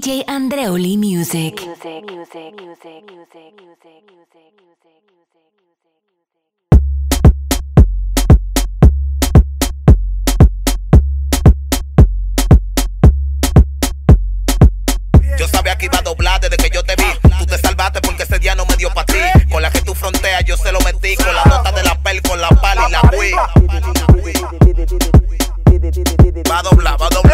DJ Andreoli Music. Yo sabía que iba a doblar desde que yo te vi. Tú te salvaste porque ese día no me dio pa' ti. Con la que tú fronteas, yo se lo metí. Con la nota de la pel, con la pala y la Wii. Va a doblar, va a doblar.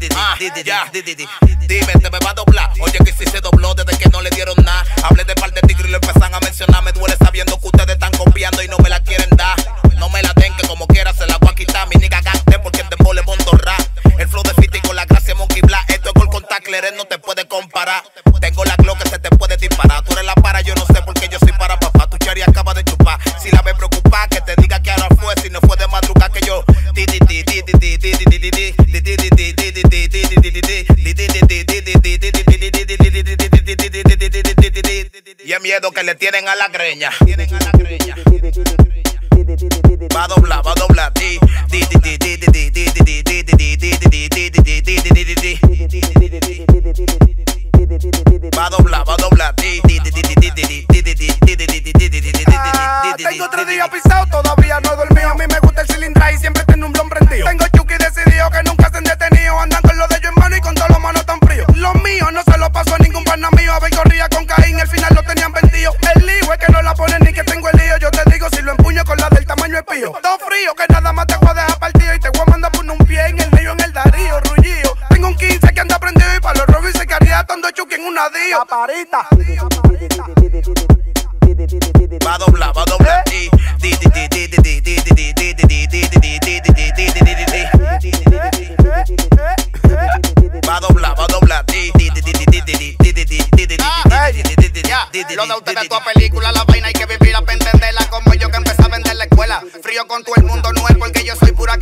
Di, di, Dime, te me va a doblar. Oye, que si se dobló desde que no le dieron nada. Hablé de par de tigres y lo empezaron a mencionar. Me duele sabiendo que ustedes están copiando y no me la quieren dar. No me la den, que como quiera se la voy a quitar. Mi nigga gasté porque el dembow le rap. El flow de Fiti con la gracia Monkey Black. Esto es con contact Cleren, no te puede comparar. Y miedo que le tienen a la greña. Tienen a la greña. Va a doblar, va a doblar. Va a doblar, va a doblar. Tengo tres días pisado, todavía no he dormido. A mí me gusta el cilindra y siempre tengo un blon prendido. Tengo Chucky decidido que nunca se han detenido. Andan nadie. Va a doblar, va a doblar. Va a doblar, va a doblar. Lo de ustedes, película, la vaina hay que vivirla para entenderla. Como yo que empecé a vender la escuela. Frío con todo el mundo nuevo, porque yo soy pura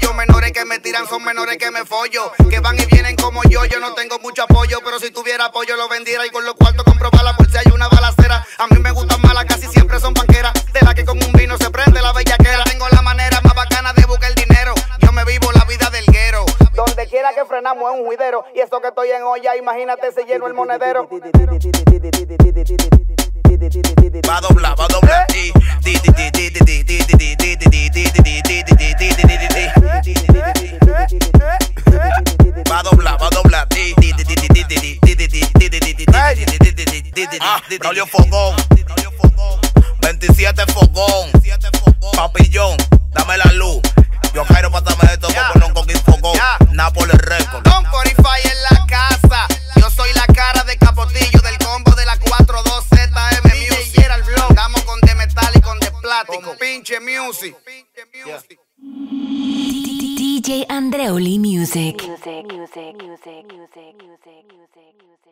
bollo. Menores que me tiran son menores que me follo. Que van y vienen como yo. Yo no tengo mucho apoyo, pero si tuviera apoyo lo vendiera. Y con los cuartos compro balas por si hay una balacera. A mí me gustan malas, casi siempre son panqueras. De la que con un vino se prende la bellaquera. Tengo la manera más bacana de buscar el dinero. Yo me vivo la vida del guero. Donde quiera que frenamos es un juidero. Y eso que estoy en olla, imagínate si lleno el monedero. Va a doblar, va a doblar. Di, Braulio Fogón. 27 Fogón. Papillón, dame la luz. Yo quiero pasarme esto no con Fogón. Nápoles Record. Don Corify en la casa. Yo soy la cara de Capotillo del combo de la 42ZM Music. Era el blog. Damos con de metal y con de plástico. Pinche music. DJ Andreoli Music. music, music, music, music, music, music, music.